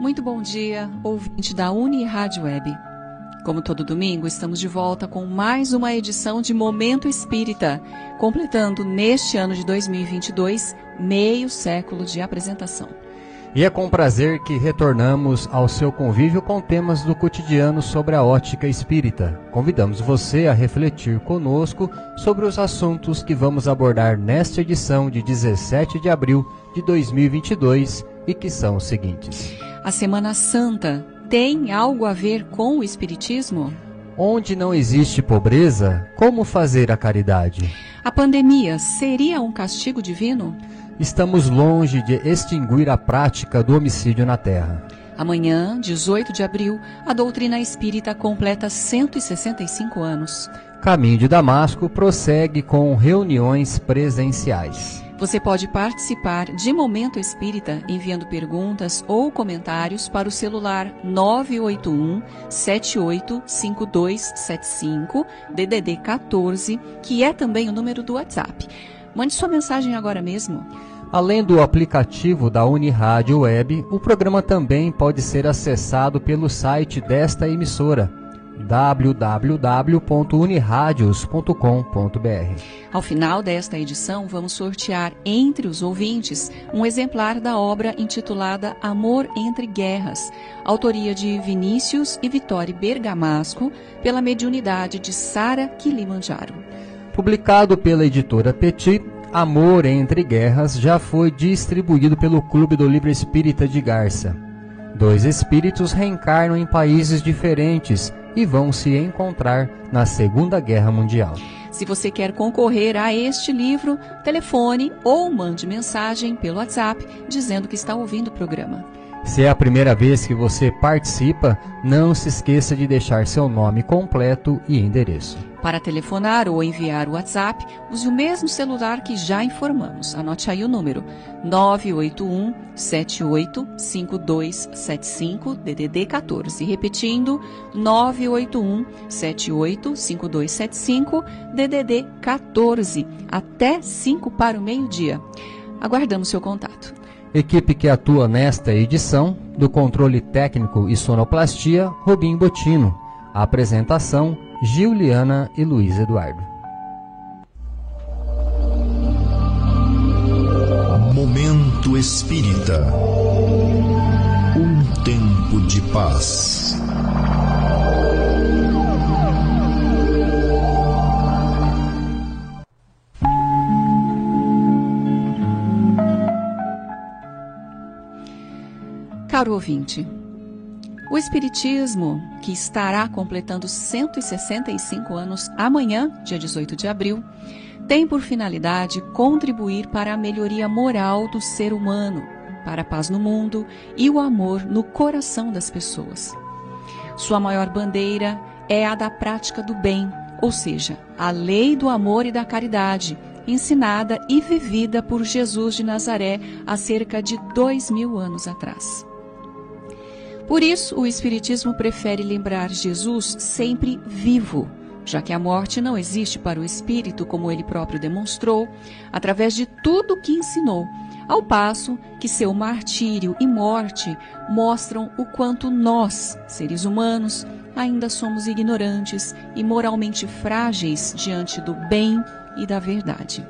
Muito bom dia, ouvinte da Uni Rádio Web. Como todo domingo, estamos de volta com mais uma edição de Momento Espírita, completando neste ano de 2022 meio século de apresentação. E é com prazer que retornamos ao seu convívio com temas do cotidiano sobre a ótica espírita. Convidamos você a refletir conosco sobre os assuntos que vamos abordar nesta edição de 17 de abril de 2022 e que são os seguintes: A Semana Santa tem algo a ver com o Espiritismo? Onde não existe pobreza, como fazer a caridade? A pandemia seria um castigo divino? Estamos longe de extinguir a prática do homicídio na Terra. Amanhã, 18 de abril, a doutrina espírita completa 165 anos. Caminho de Damasco prossegue com reuniões presenciais. Você pode participar de Momento Espírita enviando perguntas ou comentários para o celular 981 785275 DDD 14, que é também o número do WhatsApp. Mande sua mensagem agora mesmo. Além do aplicativo da Unirádio Web, o programa também pode ser acessado pelo site desta emissora www.uniradios.com.br. Ao final desta edição, vamos sortear entre os ouvintes um exemplar da obra intitulada Amor entre Guerras, autoria de Vinícius e Vitória Bergamasco, pela mediunidade de Sara Kilimanjaro. Publicado pela editora Petit, Amor entre Guerras já foi distribuído pelo Clube do Livro Espírita de Garça. Dois espíritos reencarnam em países diferentes e vão se encontrar na Segunda Guerra Mundial. Se você quer concorrer a este livro, telefone ou mande mensagem pelo WhatsApp dizendo que está ouvindo o programa. Se é a primeira vez que você participa, não se esqueça de deixar seu nome completo e endereço. Para telefonar ou enviar o WhatsApp, use o mesmo celular que já informamos. Anote aí o número: 981 785275 DDD 14. Repetindo: 981 785275 DDD 14. Até 5 para o meio-dia. Aguardamos seu contato. Equipe que atua nesta edição do controle técnico e sonoplastia, Robin Botino. Apresentação, Giuliana e Luiz Eduardo. Momento Espírita. Um tempo de paz. Caro ouvinte, o Espiritismo, que estará completando 165 anos amanhã, dia 18 de abril, tem por finalidade contribuir para a melhoria moral do ser humano, para a paz no mundo e o amor no coração das pessoas. Sua maior bandeira é a da prática do bem, ou seja, a lei do amor e da caridade, ensinada e vivida por Jesus de Nazaré há cerca de dois mil anos atrás. Por isso, o Espiritismo prefere lembrar Jesus sempre vivo, já que a morte não existe para o espírito, como ele próprio demonstrou, através de tudo o que ensinou, ao passo que seu martírio e morte mostram o quanto nós, seres humanos, ainda somos ignorantes e moralmente frágeis diante do bem e da verdade.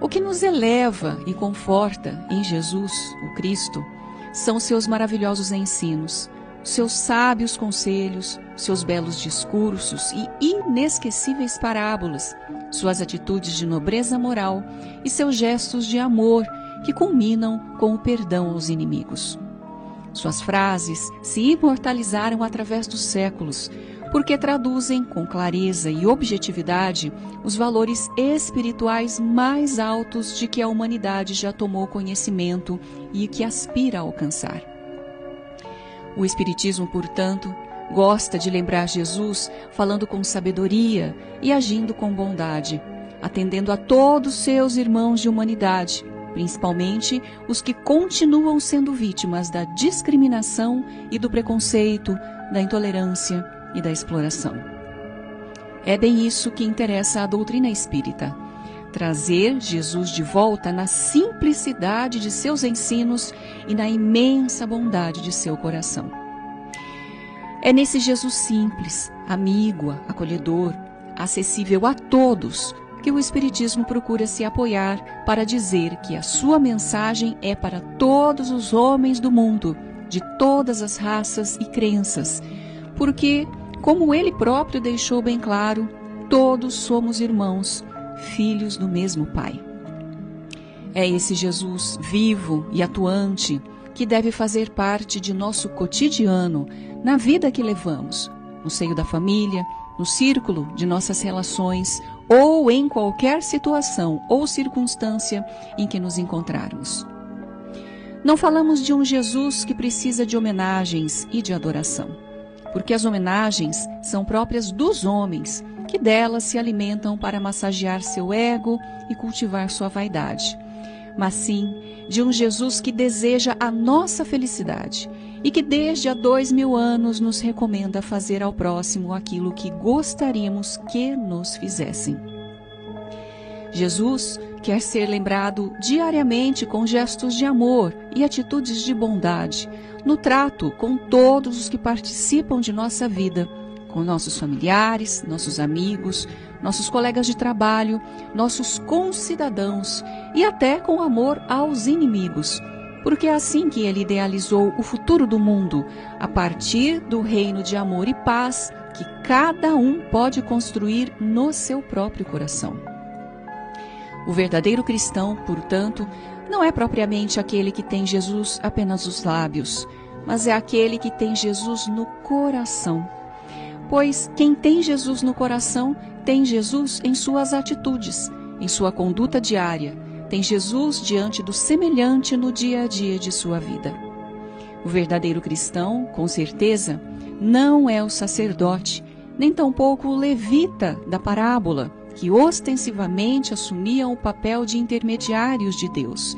O que nos eleva e conforta em Jesus, o Cristo, são seus maravilhosos ensinos, seus sábios conselhos, seus belos discursos e inesquecíveis parábolas, suas atitudes de nobreza moral e seus gestos de amor que culminam com o perdão aos inimigos. Suas frases se imortalizaram através dos séculos, porque traduzem com clareza e objetividade os valores espirituais mais altos de que a humanidade já tomou conhecimento e que aspira a alcançar. O Espiritismo, portanto, gosta de lembrar Jesus falando com sabedoria e agindo com bondade, atendendo a todos seus irmãos de humanidade, principalmente os que continuam sendo vítimas da discriminação e do preconceito, da intolerância e da exploração. É bem isso que interessa à doutrina espírita trazer Jesus de volta na simplicidade de seus ensinos e na imensa bondade de seu coração. É nesse Jesus simples, amigo, acolhedor, acessível a todos, que o Espiritismo procura se apoiar para dizer que a sua mensagem é para todos os homens do mundo, de todas as raças e crenças, porque, como ele próprio deixou bem claro, todos somos irmãos, filhos do mesmo Pai. É esse Jesus vivo e atuante que deve fazer parte de nosso cotidiano, na vida que levamos, no seio da família, no círculo de nossas relações ou em qualquer situação ou circunstância em que nos encontrarmos. Não falamos de um Jesus que precisa de homenagens e de adoração, porque as homenagens são próprias dos homens, que delas se alimentam para massagear seu ego e cultivar sua vaidade, mas sim de um Jesus que deseja a nossa felicidade e que desde há dois mil anos nos recomenda fazer ao próximo aquilo que gostaríamos que nos fizessem. Jesus quer ser lembrado diariamente com gestos de amor e atitudes de bondade, no trato com todos os que participam de nossa vida, com nossos familiares, nossos amigos, nossos colegas de trabalho, nossos concidadãos e até com amor aos inimigos porque é assim que ele idealizou o futuro do mundo, a partir do reino de amor e paz que cada um pode construir no seu próprio coração. O verdadeiro cristão, portanto, não é propriamente aquele que tem Jesus apenas nos lábios, mas é aquele que tem Jesus no coração. Pois quem tem Jesus no coração tem Jesus em suas atitudes, em sua conduta diária, tem Jesus diante do semelhante no dia a dia de sua vida. O verdadeiro cristão, com certeza, não é o sacerdote, nem tampouco o levita da parábola, que ostensivamente assumiam o papel de intermediários de Deus,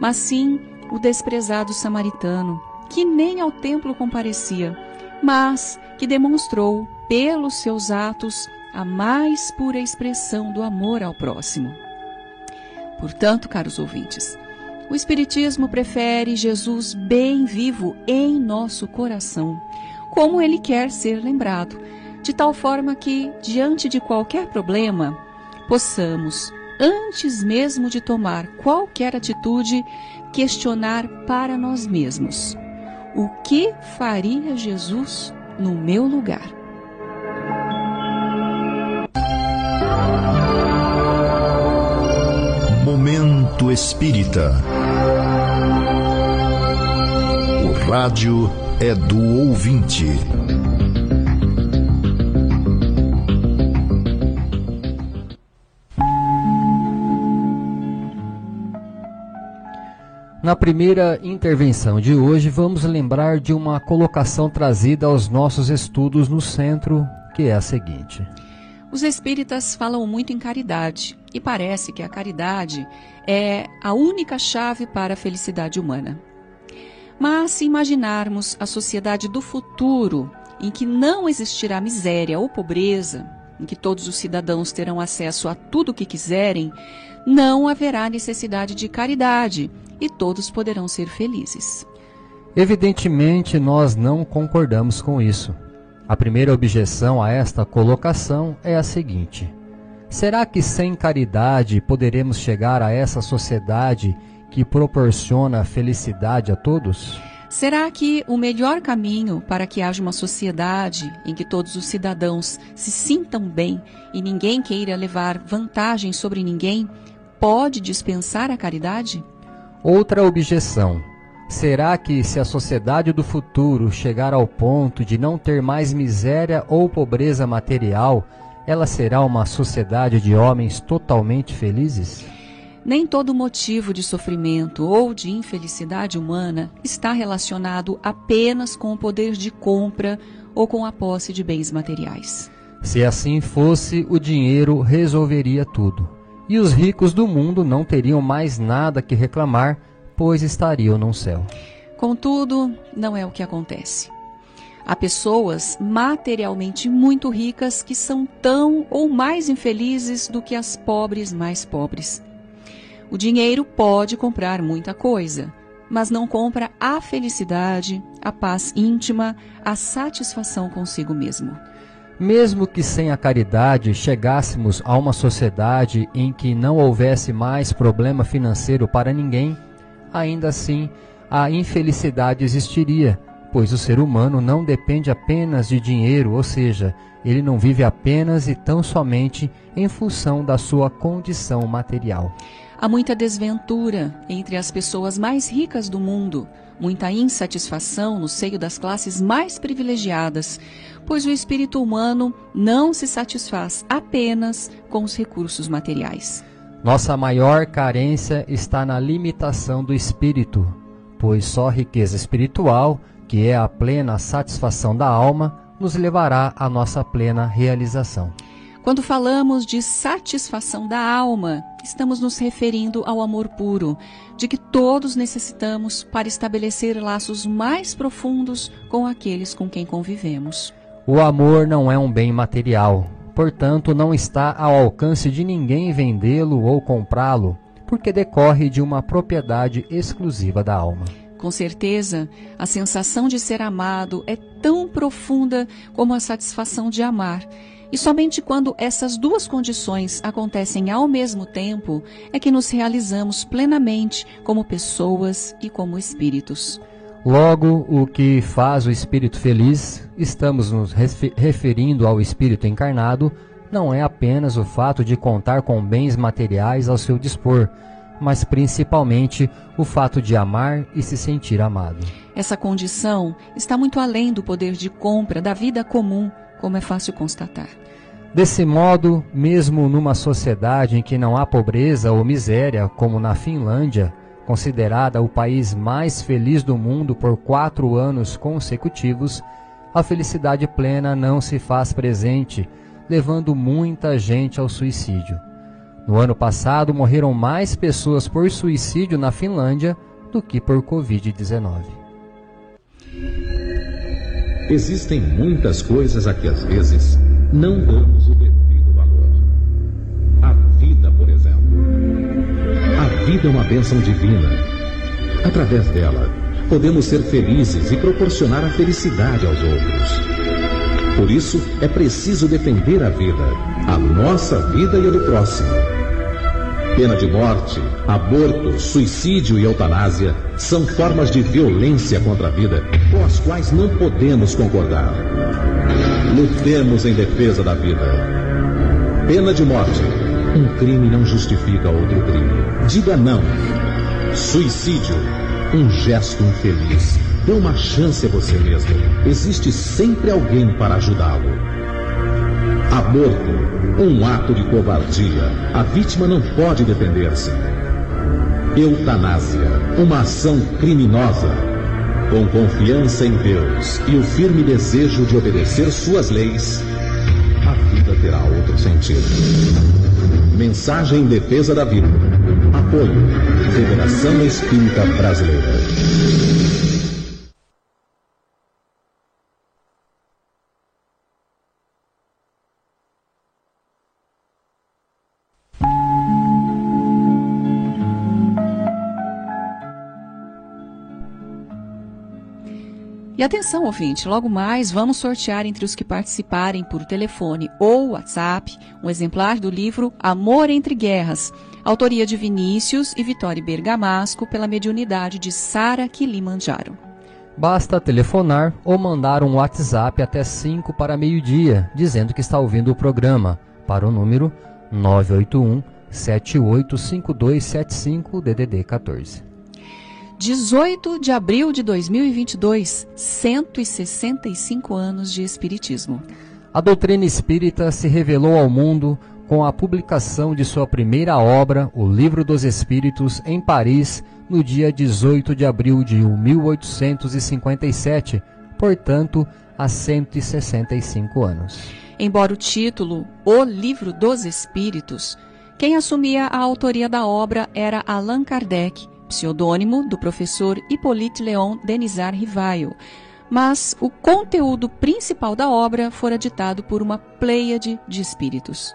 mas sim o desprezado samaritano, que nem ao templo comparecia, mas que demonstrou, pelos seus atos, a mais pura expressão do amor ao próximo. Portanto, caros ouvintes, o Espiritismo prefere Jesus bem vivo em nosso coração, como ele quer ser lembrado, de tal forma que, diante de qualquer problema, possamos, antes mesmo de tomar qualquer atitude, questionar para nós mesmos: o que faria Jesus no meu lugar? Momento Espírita. O rádio é do ouvinte. Na primeira intervenção de hoje, vamos lembrar de uma colocação trazida aos nossos estudos no centro, que é a seguinte. Os espíritas falam muito em caridade e parece que a caridade é a única chave para a felicidade humana. Mas se imaginarmos a sociedade do futuro, em que não existirá miséria ou pobreza, em que todos os cidadãos terão acesso a tudo o que quiserem, não haverá necessidade de caridade e todos poderão ser felizes. Evidentemente, nós não concordamos com isso. A primeira objeção a esta colocação é a seguinte: será que sem caridade poderemos chegar a essa sociedade que proporciona felicidade a todos? Será que o melhor caminho para que haja uma sociedade em que todos os cidadãos se sintam bem e ninguém queira levar vantagem sobre ninguém pode dispensar a caridade? Outra objeção Será que, se a sociedade do futuro chegar ao ponto de não ter mais miséria ou pobreza material, ela será uma sociedade de homens totalmente felizes? Nem todo motivo de sofrimento ou de infelicidade humana está relacionado apenas com o poder de compra ou com a posse de bens materiais. Se assim fosse, o dinheiro resolveria tudo. E os ricos do mundo não teriam mais nada que reclamar pois estariam no céu. Contudo, não é o que acontece. Há pessoas materialmente muito ricas que são tão ou mais infelizes do que as pobres mais pobres. O dinheiro pode comprar muita coisa, mas não compra a felicidade, a paz íntima, a satisfação consigo mesmo. Mesmo que sem a caridade chegássemos a uma sociedade em que não houvesse mais problema financeiro para ninguém, ainda assim a infelicidade existiria pois o ser humano não depende apenas de dinheiro, ou seja, ele não vive apenas e tão somente em função da sua condição material. Há muita desventura entre as pessoas mais ricas do mundo, muita insatisfação no seio das classes mais privilegiadas, pois o espírito humano não se satisfaz apenas com os recursos materiais. Nossa maior carência está na limitação do espírito, pois só riqueza espiritual que é a plena satisfação da alma, nos levará à nossa plena realização. Quando falamos de satisfação da alma, estamos nos referindo ao amor puro, de que todos necessitamos para estabelecer laços mais profundos com aqueles com quem convivemos. O amor não é um bem material, portanto, não está ao alcance de ninguém vendê-lo ou comprá-lo, porque decorre de uma propriedade exclusiva da alma. Com certeza, a sensação de ser amado é tão profunda como a satisfação de amar. E somente quando essas duas condições acontecem ao mesmo tempo é que nos realizamos plenamente como pessoas e como espíritos. Logo, o que faz o espírito feliz, estamos nos referindo ao espírito encarnado, não é apenas o fato de contar com bens materiais ao seu dispor, mas principalmente o fato de amar e se sentir amado. Essa condição está muito além do poder de compra da vida comum, como é fácil constatar. Desse modo, mesmo numa sociedade em que não há pobreza ou miséria, como na Finlândia, considerada o país mais feliz do mundo por quatro anos consecutivos, a felicidade plena não se faz presente, levando muita gente ao suicídio. No ano passado, morreram mais pessoas por suicídio na Finlândia do que por Covid-19. Existem muitas coisas a que às vezes não damos o devido valor. A vida, por exemplo. A vida é uma bênção divina. Através dela, podemos ser felizes e proporcionar a felicidade aos outros. Por isso, é preciso defender a vida, a nossa vida e a do próximo Pena de morte, aborto, suicídio e eutanásia são formas de violência contra a vida com as quais não podemos concordar. Lutemos em defesa da vida. Pena de morte. Um crime não justifica outro crime. Diga não. Suicídio. Um gesto infeliz. Dê uma chance a você mesmo. Existe sempre alguém para ajudá-lo. Aborto um ato de covardia. A vítima não pode defender-se. Eutanásia, uma ação criminosa. Com confiança em Deus e o firme desejo de obedecer suas leis, a vida terá outro sentido. Mensagem em defesa da vida. Apoio. Federação Espírita Brasileira. E atenção, ouvinte, logo mais vamos sortear entre os que participarem por telefone ou WhatsApp um exemplar do livro Amor entre Guerras, autoria de Vinícius e Vitória Bergamasco pela mediunidade de Sara Kilimanjaro. Basta telefonar ou mandar um WhatsApp até 5 para meio-dia, dizendo que está ouvindo o programa, para o número 981 785275 DDD 14. 18 de abril de 2022, 165 anos de Espiritismo. A doutrina espírita se revelou ao mundo com a publicação de sua primeira obra, O Livro dos Espíritos, em Paris, no dia 18 de abril de 1857, portanto, há 165 anos. Embora o título O Livro dos Espíritos, quem assumia a autoria da obra era Allan Kardec pseudônimo do professor Hippolyte Léon Denisard Rivaio, mas o conteúdo principal da obra fora ditado por uma pleiade de espíritos.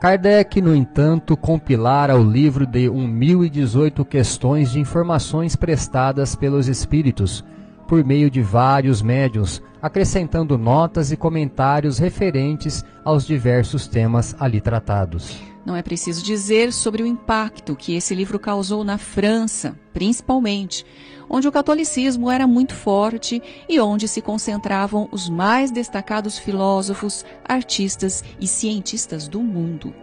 Kardec, no entanto, compilara o livro de 1018 questões de informações prestadas pelos espíritos, por meio de vários médios, acrescentando notas e comentários referentes aos diversos temas ali tratados. Não é preciso dizer sobre o impacto que esse livro causou na França, principalmente, onde o catolicismo era muito forte e onde se concentravam os mais destacados filósofos, artistas e cientistas do mundo.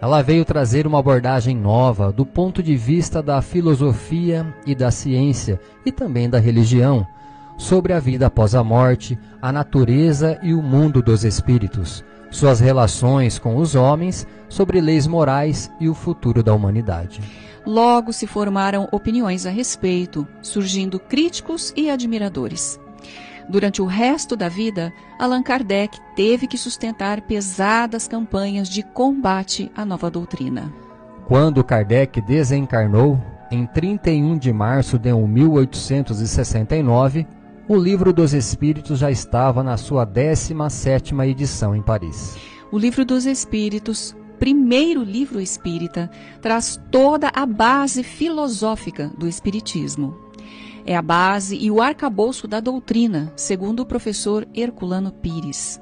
Ela veio trazer uma abordagem nova do ponto de vista da filosofia e da ciência e também da religião, sobre a vida após a morte, a natureza e o mundo dos espíritos suas relações com os homens, sobre leis morais e o futuro da humanidade. Logo se formaram opiniões a respeito, surgindo críticos e admiradores. Durante o resto da vida, Allan Kardec teve que sustentar pesadas campanhas de combate à nova doutrina. Quando Kardec desencarnou, em 31 de março de 1869, o Livro dos Espíritos já estava na sua 17ª edição em Paris. O Livro dos Espíritos, primeiro livro espírita, traz toda a base filosófica do espiritismo. É a base e o arcabouço da doutrina, segundo o professor Herculano Pires.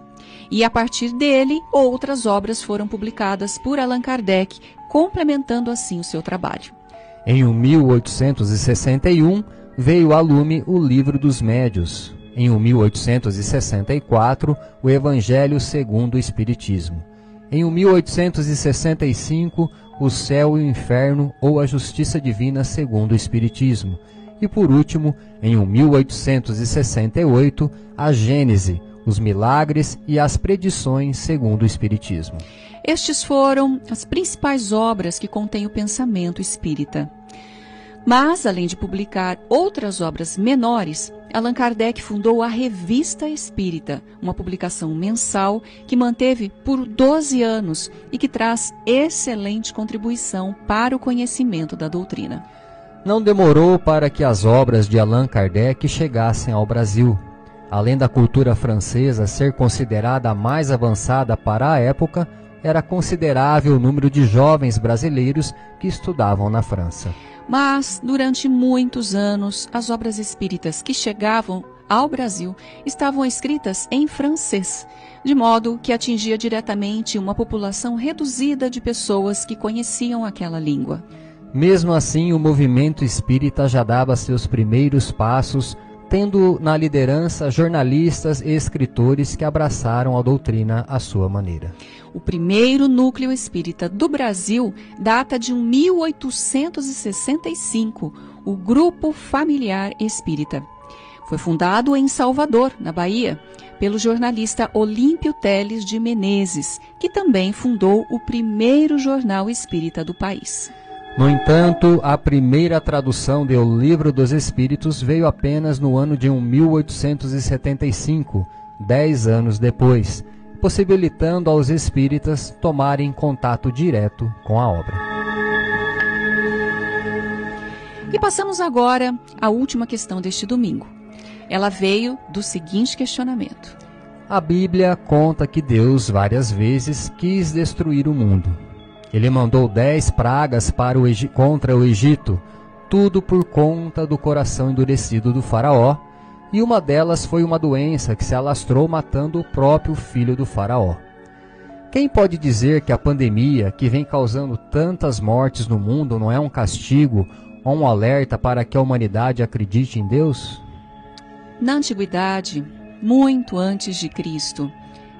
E a partir dele, outras obras foram publicadas por Allan Kardec, complementando assim o seu trabalho. Em 1861, veio a lume o Livro dos Médios, em 1864, o Evangelho segundo o Espiritismo. Em 1865, o Céu e o Inferno ou a Justiça Divina segundo o Espiritismo. E por último, em 1868, a Gênese, os milagres e as predições segundo o Espiritismo. Estes foram as principais obras que contêm o pensamento espírita. Mas, além de publicar outras obras menores, Allan Kardec fundou a Revista Espírita, uma publicação mensal que manteve por 12 anos e que traz excelente contribuição para o conhecimento da doutrina. Não demorou para que as obras de Allan Kardec chegassem ao Brasil. Além da cultura francesa ser considerada a mais avançada para a época, era considerável o número de jovens brasileiros que estudavam na França. Mas, durante muitos anos, as obras espíritas que chegavam ao Brasil estavam escritas em francês, de modo que atingia diretamente uma população reduzida de pessoas que conheciam aquela língua. Mesmo assim, o movimento espírita já dava seus primeiros passos, tendo na liderança jornalistas e escritores que abraçaram a doutrina à sua maneira. O primeiro núcleo espírita do Brasil data de 1865, o Grupo Familiar Espírita. Foi fundado em Salvador, na Bahia, pelo jornalista Olímpio Teles de Menezes, que também fundou o primeiro jornal espírita do país. No entanto, a primeira tradução do Livro dos Espíritos veio apenas no ano de 1875, dez anos depois, possibilitando aos espíritas tomarem contato direto com a obra. E passamos agora à última questão deste domingo. Ela veio do seguinte questionamento: A Bíblia conta que Deus várias vezes quis destruir o mundo. Ele mandou dez pragas para o, contra o Egito, tudo por conta do coração endurecido do Faraó e uma delas foi uma doença que se alastrou matando o próprio filho do Faraó. Quem pode dizer que a pandemia, que vem causando tantas mortes no mundo, não é um castigo ou um alerta para que a humanidade acredite em Deus? Na antiguidade, muito antes de Cristo,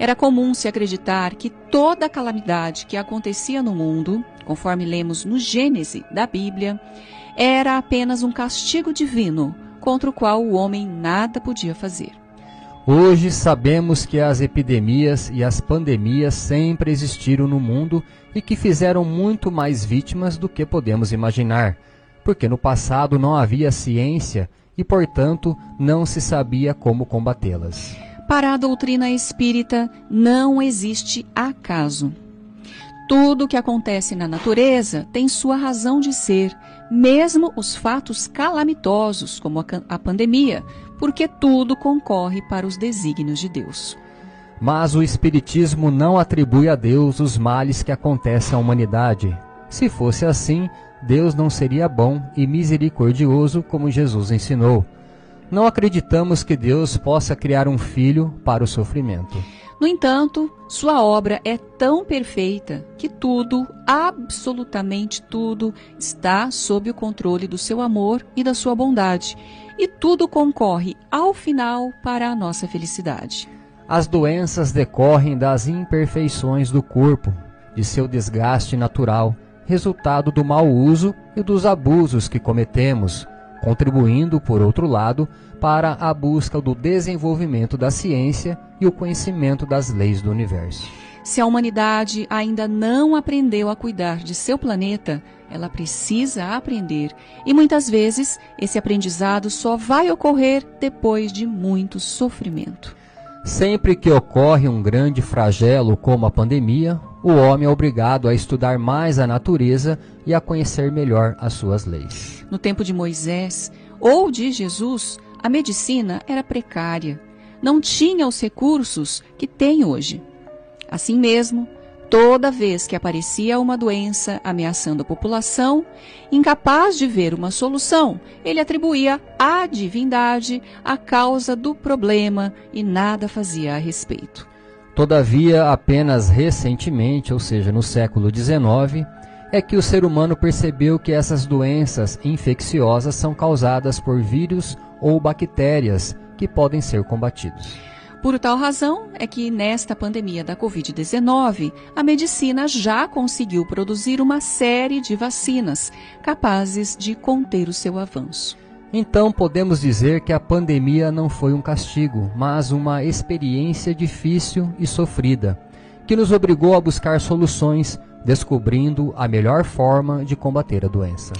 era comum se acreditar que toda calamidade que acontecia no mundo, conforme lemos no Gênese da Bíblia, era apenas um castigo divino contra o qual o homem nada podia fazer. Hoje sabemos que as epidemias e as pandemias sempre existiram no mundo e que fizeram muito mais vítimas do que podemos imaginar, porque no passado não havia ciência e, portanto, não se sabia como combatê-las. Para a doutrina espírita, não existe acaso. Tudo o que acontece na natureza tem sua razão de ser mesmo os fatos calamitosos, como a, a pandemia, porque tudo concorre para os desígnios de Deus. Mas o Espiritismo não atribui a Deus os males que acontecem à humanidade. Se fosse assim, Deus não seria bom e misericordioso como Jesus ensinou. Não acreditamos que Deus possa criar um filho para o sofrimento. No entanto, sua obra é tão perfeita que tudo, absolutamente tudo, está sob o controle do seu amor e da sua bondade, e tudo concorre ao final para a nossa felicidade. As doenças decorrem das imperfeições do corpo, de seu desgaste natural, resultado do mau uso e dos abusos que cometemos, contribuindo, por outro lado, para a busca do desenvolvimento da ciência e o conhecimento das leis do universo. Se a humanidade ainda não aprendeu a cuidar de seu planeta, ela precisa aprender. E muitas vezes esse aprendizado só vai ocorrer depois de muito sofrimento. Sempre que ocorre um grande flagelo como a pandemia, o homem é obrigado a estudar mais a natureza e a conhecer melhor as suas leis. No tempo de Moisés ou de Jesus, a medicina era precária, não tinha os recursos que tem hoje. Assim mesmo, toda vez que aparecia uma doença ameaçando a população, incapaz de ver uma solução, ele atribuía à divindade a causa do problema e nada fazia a respeito. Todavia, apenas recentemente, ou seja, no século XIX, é que o ser humano percebeu que essas doenças infecciosas são causadas por vírus ou bactérias que podem ser combatidos. Por tal razão é que nesta pandemia da Covid-19, a medicina já conseguiu produzir uma série de vacinas capazes de conter o seu avanço. Então podemos dizer que a pandemia não foi um castigo, mas uma experiência difícil e sofrida, que nos obrigou a buscar soluções, descobrindo a melhor forma de combater a doença.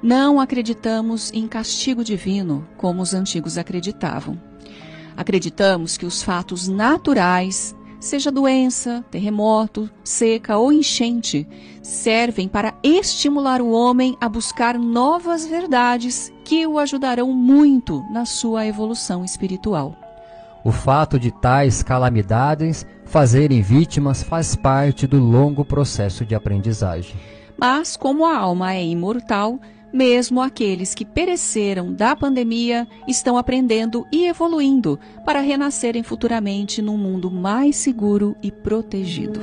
Não acreditamos em castigo divino, como os antigos acreditavam. Acreditamos que os fatos naturais, seja doença, terremoto, seca ou enchente, servem para estimular o homem a buscar novas verdades que o ajudarão muito na sua evolução espiritual. O fato de tais calamidades fazerem vítimas faz parte do longo processo de aprendizagem. Mas, como a alma é imortal, mesmo aqueles que pereceram da pandemia estão aprendendo e evoluindo para renascerem futuramente num mundo mais seguro e protegido.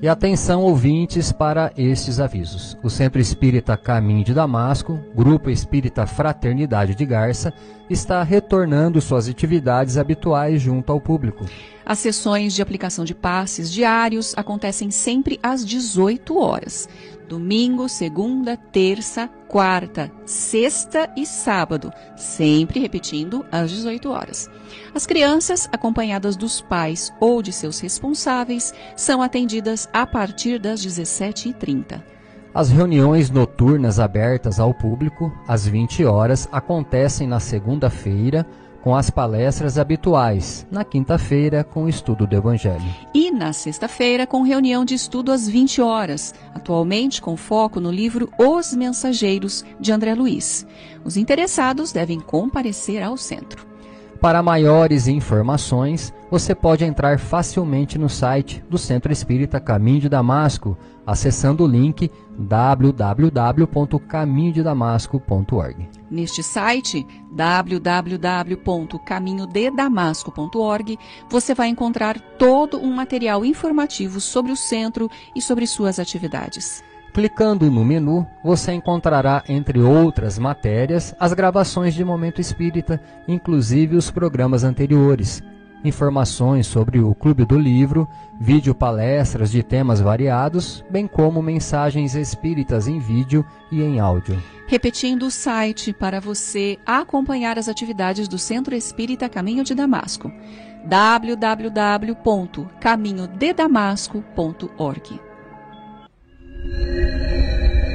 E atenção, ouvintes, para estes avisos. O Centro Espírita Caminho de Damasco, Grupo Espírita Fraternidade de Garça, está retornando suas atividades habituais junto ao público. As sessões de aplicação de passes diários acontecem sempre às 18 horas. Domingo, segunda, terça, quarta, sexta e sábado, sempre repetindo às 18 horas. As crianças, acompanhadas dos pais ou de seus responsáveis, são atendidas a partir das 17h30. As reuniões noturnas abertas ao público, às 20 horas, acontecem na segunda-feira, com as palestras habituais, na quinta-feira com o estudo do Evangelho. E na sexta-feira com reunião de estudo às 20 horas, atualmente com foco no livro Os Mensageiros, de André Luiz. Os interessados devem comparecer ao centro. Para maiores informações, você pode entrar facilmente no site do Centro Espírita Caminho de Damasco, acessando o link www.caminhodedamasco.org. Neste site, www.caminhodedamasco.org, você vai encontrar todo um material informativo sobre o centro e sobre suas atividades. Clicando no menu, você encontrará, entre outras matérias, as gravações de Momento Espírita, inclusive os programas anteriores, informações sobre o Clube do Livro, vídeo palestras de temas variados, bem como mensagens espíritas em vídeo e em áudio. Repetindo o site para você acompanhar as atividades do Centro Espírita Caminho de Damasco: www.caminhodedamasco.org.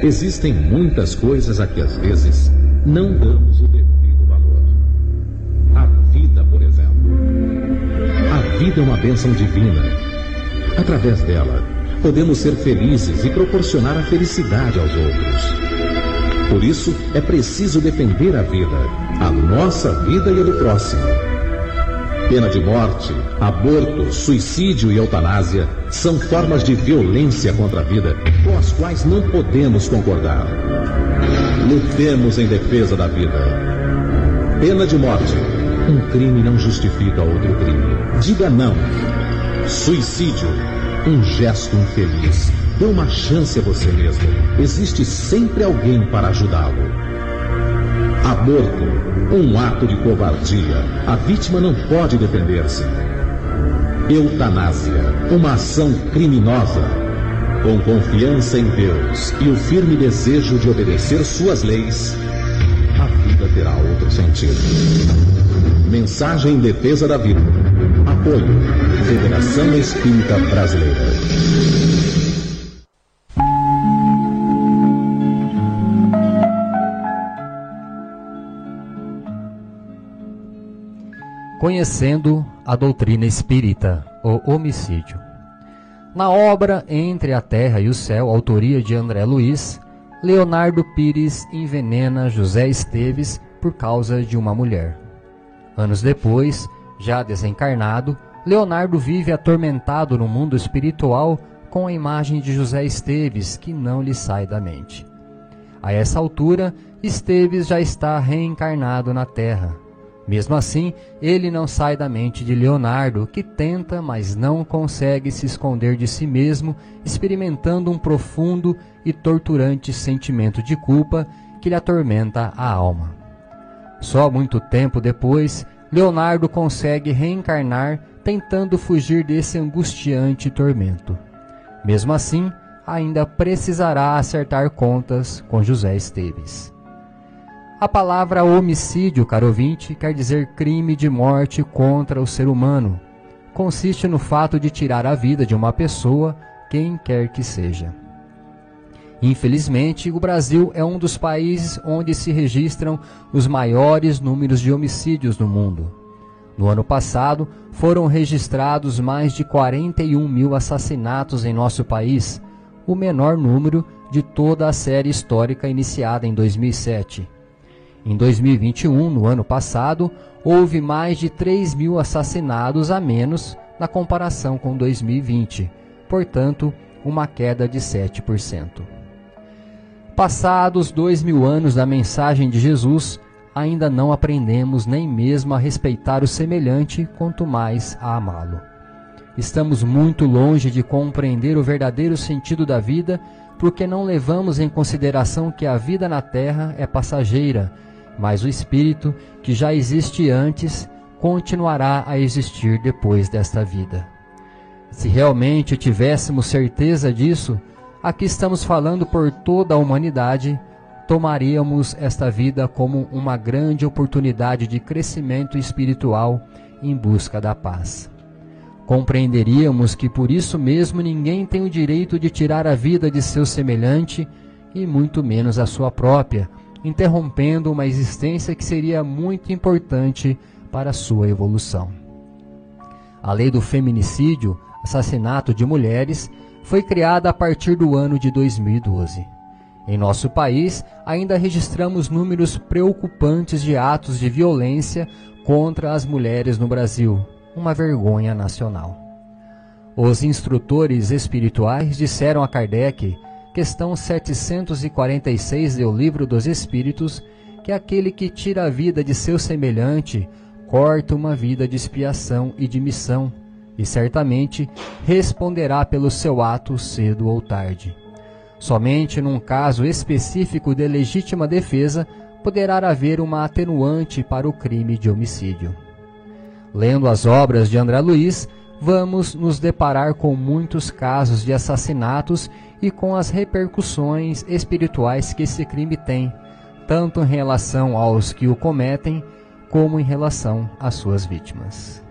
Existem muitas coisas a que às vezes não damos o devido vida é uma bênção divina. Através dela, podemos ser felizes e proporcionar a felicidade aos outros. Por isso, é preciso defender a vida, a nossa vida e a do próximo. Pena de morte, aborto, suicídio e eutanásia são formas de violência contra a vida com as quais não podemos concordar. Lutemos em defesa da vida. Pena de morte. Um crime não justifica outro crime. Diga não. Suicídio. Um gesto infeliz. Dê uma chance a você mesmo. Existe sempre alguém para ajudá-lo. Aborto. Um ato de covardia. A vítima não pode defender-se. Eutanásia. Uma ação criminosa. Com confiança em Deus e o firme desejo de obedecer suas leis, a vida terá outro sentido. Mensagem em defesa da vida. Apoio. Federação Espírita Brasileira. Conhecendo a doutrina espírita, o homicídio. Na obra Entre a Terra e o Céu, autoria de André Luiz, Leonardo Pires envenena José Esteves por causa de uma mulher. Anos depois, já desencarnado, Leonardo vive atormentado no mundo espiritual com a imagem de José Esteves que não lhe sai da mente. A essa altura, Esteves já está reencarnado na Terra. Mesmo assim, ele não sai da mente de Leonardo, que tenta, mas não consegue se esconder de si mesmo, experimentando um profundo e torturante sentimento de culpa que lhe atormenta a alma. Só muito tempo depois, Leonardo consegue reencarnar tentando fugir desse angustiante tormento. Mesmo assim, ainda precisará acertar contas com José Esteves. A palavra homicídio, caro ouvinte, quer dizer crime de morte contra o ser humano. Consiste no fato de tirar a vida de uma pessoa, quem quer que seja. Infelizmente, o Brasil é um dos países onde se registram os maiores números de homicídios no mundo. No ano passado, foram registrados mais de 41 mil assassinatos em nosso país, o menor número de toda a série histórica iniciada em 2007. Em 2021, no ano passado, houve mais de 3 mil assassinados a menos na comparação com 2020, portanto, uma queda de 7%. Passados dois mil anos da mensagem de Jesus, ainda não aprendemos nem mesmo a respeitar o semelhante, quanto mais a amá-lo. Estamos muito longe de compreender o verdadeiro sentido da vida, porque não levamos em consideração que a vida na terra é passageira, mas o espírito, que já existe antes, continuará a existir depois desta vida. Se realmente tivéssemos certeza disso, aqui estamos falando por toda a humanidade, tomaríamos esta vida como uma grande oportunidade de crescimento espiritual em busca da paz. Compreenderíamos que por isso mesmo ninguém tem o direito de tirar a vida de seu semelhante e muito menos a sua própria, interrompendo uma existência que seria muito importante para a sua evolução. A lei do feminicídio, assassinato de mulheres, foi criada a partir do ano de 2012. Em nosso país, ainda registramos números preocupantes de atos de violência contra as mulheres no Brasil, uma vergonha nacional. Os instrutores espirituais disseram a Kardec questão 746 do Livro dos Espíritos, que aquele que tira a vida de seu semelhante corta uma vida de expiação e de missão, e certamente responderá pelo seu ato cedo ou tarde. Somente num caso específico de legítima defesa poderá haver uma atenuante para o crime de homicídio. Lendo as obras de André Luiz, vamos nos deparar com muitos casos de assassinatos e com as repercussões espirituais que esse crime tem, tanto em relação aos que o cometem, como em relação às suas vítimas.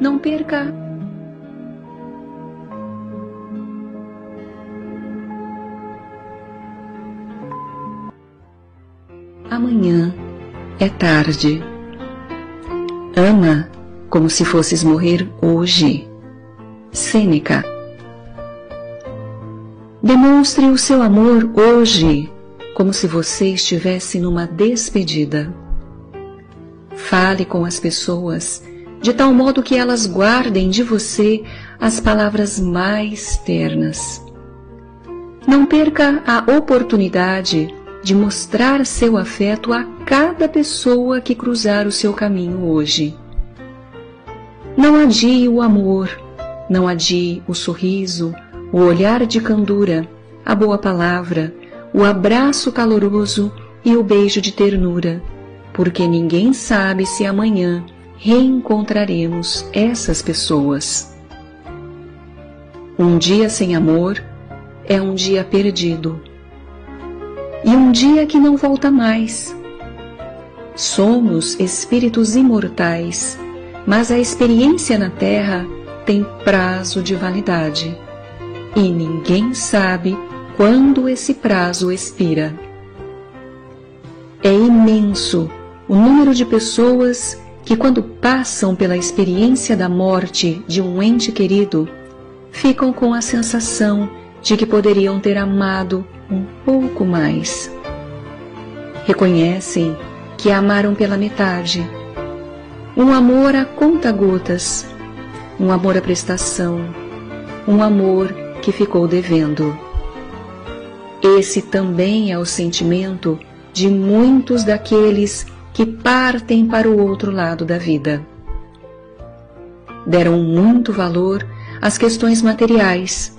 Não perca Amanhã é tarde. Ama como se fosses morrer hoje. Sêneca. Demonstre o seu amor hoje, como se você estivesse numa despedida. Fale com as pessoas de tal modo que elas guardem de você as palavras mais ternas. Não perca a oportunidade de mostrar seu afeto a cada pessoa que cruzar o seu caminho hoje. Não adie o amor, não adie o sorriso, o olhar de candura, a boa palavra, o abraço caloroso e o beijo de ternura, porque ninguém sabe se amanhã reencontraremos essas pessoas. Um dia sem amor é um dia perdido e um dia que não volta mais. Somos espíritos imortais, mas a experiência na Terra tem prazo de validade e ninguém sabe quando esse prazo expira. É imenso o número de pessoas que, quando passam pela experiência da morte de um ente querido, ficam com a sensação de que poderiam ter amado um pouco mais. Reconhecem que amaram pela metade. Um amor a conta-gotas, um amor à prestação, um amor que ficou devendo. Esse também é o sentimento de muitos daqueles que partem para o outro lado da vida. Deram muito valor às questões materiais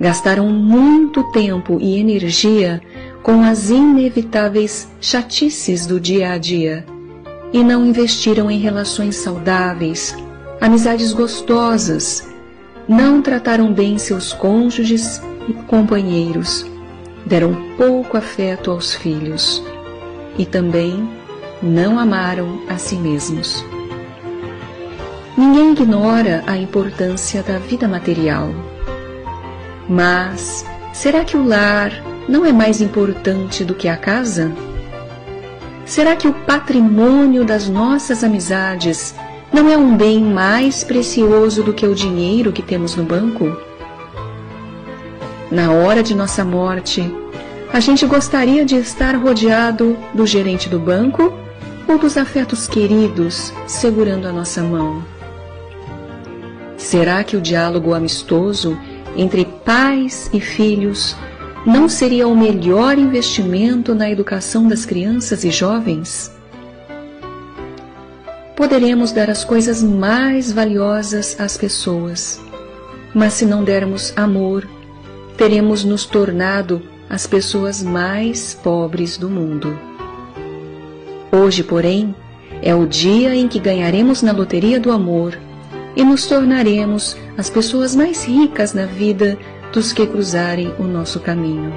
gastaram muito tempo e energia com as inevitáveis chatices do dia a dia e não investiram em relações saudáveis, amizades gostosas, não trataram bem seus cônjuges e companheiros, deram pouco afeto aos filhos e também não amaram a si mesmos. Ninguém ignora a importância da vida material mas será que o lar não é mais importante do que a casa? Será que o patrimônio das nossas amizades não é um bem mais precioso do que o dinheiro que temos no banco? Na hora de nossa morte, a gente gostaria de estar rodeado do gerente do banco ou dos afetos queridos segurando a nossa mão? Será que o diálogo amistoso entre pais e filhos não seria o melhor investimento na educação das crianças e jovens? Poderemos dar as coisas mais valiosas às pessoas, mas se não dermos amor, teremos nos tornado as pessoas mais pobres do mundo. Hoje, porém, é o dia em que ganharemos na loteria do amor e nos tornaremos as pessoas mais ricas na vida dos que cruzarem o nosso caminho.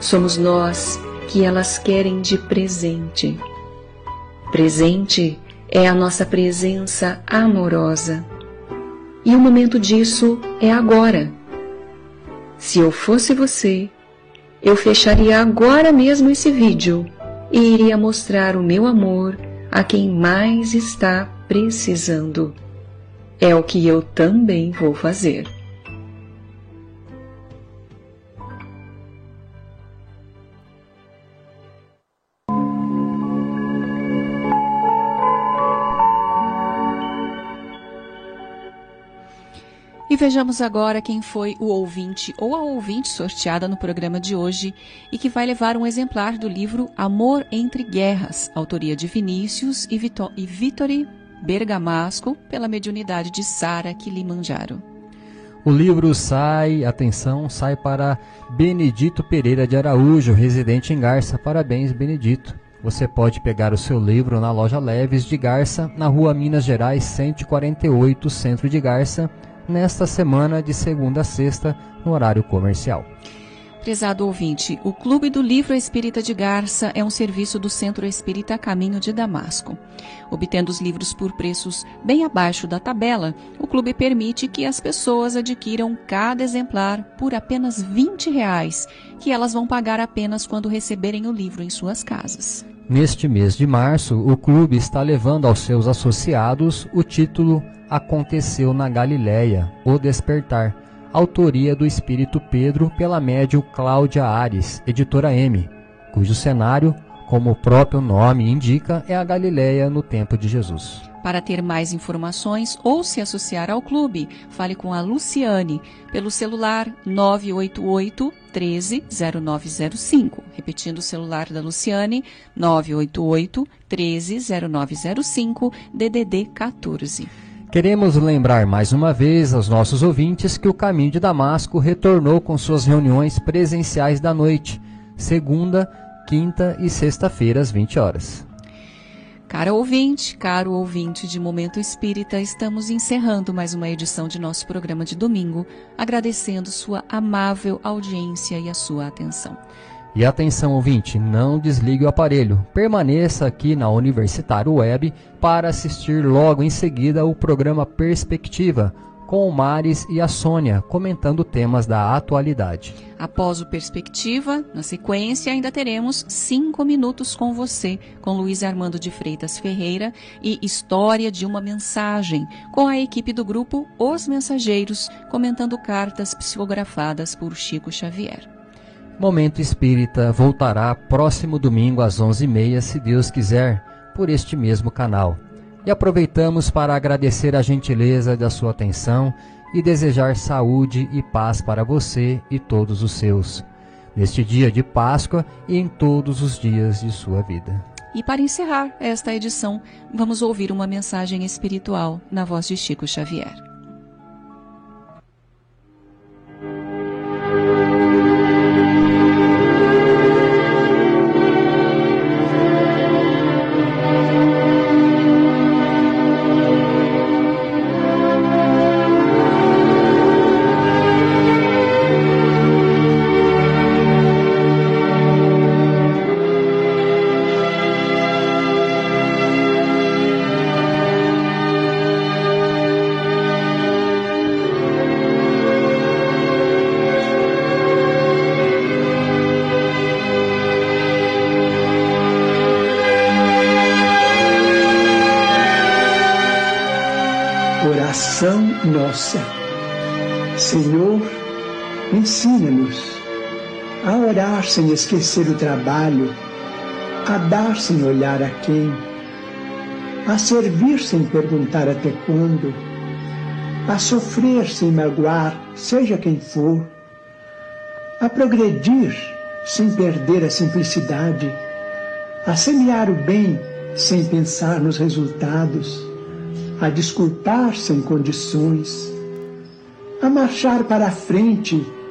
Somos nós que elas querem de presente. Presente é a nossa presença amorosa. E o momento disso é agora. Se eu fosse você, eu fecharia agora mesmo esse vídeo e iria mostrar o meu amor a quem mais está precisando. É o que eu também vou fazer. Vejamos agora quem foi o ouvinte ou a ouvinte sorteada no programa de hoje e que vai levar um exemplar do livro Amor entre Guerras, autoria de Vinícius e, Vito e Bergamasco, pela mediunidade de Sara Kilimanjaro. O livro sai, atenção, sai para Benedito Pereira de Araújo, residente em Garça. Parabéns, Benedito. Você pode pegar o seu livro na loja Leves de Garça, na rua Minas Gerais 148, centro de Garça, nesta semana de segunda a sexta, no horário comercial. Prezado ouvinte, o Clube do Livro Espírita de Garça é um serviço do Centro Espírita Caminho de Damasco. Obtendo os livros por preços bem abaixo da tabela, o clube permite que as pessoas adquiram cada exemplar por apenas 20 reais, que elas vão pagar apenas quando receberem o livro em suas casas. Neste mês de março, o clube está levando aos seus associados o título Aconteceu na Galileia, O Despertar autoria do Espírito Pedro pela médium Cláudia Ares, editora M, cujo cenário, como o próprio nome indica, é a Galileia no tempo de Jesus. Para ter mais informações ou se associar ao clube, fale com a Luciane pelo celular 988 13 0905. Repetindo o celular da Luciane, 988 13 0905, DDD 14. Queremos lembrar mais uma vez aos nossos ouvintes que o Caminho de Damasco retornou com suas reuniões presenciais da noite, segunda, quinta e sexta-feira às 20 horas. Cara ouvinte, caro ouvinte de Momento Espírita, estamos encerrando mais uma edição de nosso programa de domingo, agradecendo sua amável audiência e a sua atenção. E atenção, ouvinte, não desligue o aparelho. Permaneça aqui na Universitário Web para assistir logo em seguida o programa Perspectiva, com o Mares e a Sônia comentando temas da atualidade. Após o Perspectiva, na sequência, ainda teremos Cinco Minutos com Você, com Luiz Armando de Freitas Ferreira e História de uma Mensagem, com a equipe do grupo Os Mensageiros, comentando cartas psicografadas por Chico Xavier. Momento Espírita voltará próximo domingo às 11h30, se Deus quiser, por este mesmo canal. E aproveitamos para agradecer a gentileza da sua atenção e desejar saúde e paz para você e todos os seus, neste dia de Páscoa e em todos os dias de sua vida. E para encerrar esta edição, vamos ouvir uma mensagem espiritual na voz de Chico Xavier. Ensina-nos a orar sem esquecer o trabalho, a dar sem olhar a quem, a servir sem perguntar até quando, a sofrer sem magoar, seja quem for, a progredir sem perder a simplicidade, a semear o bem sem pensar nos resultados a desculpar sem condições, a marchar para a frente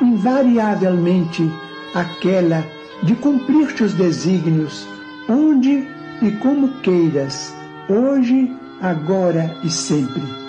invariavelmente, aquela de cumprir teus desígnios, onde e como queiras, hoje, agora e sempre.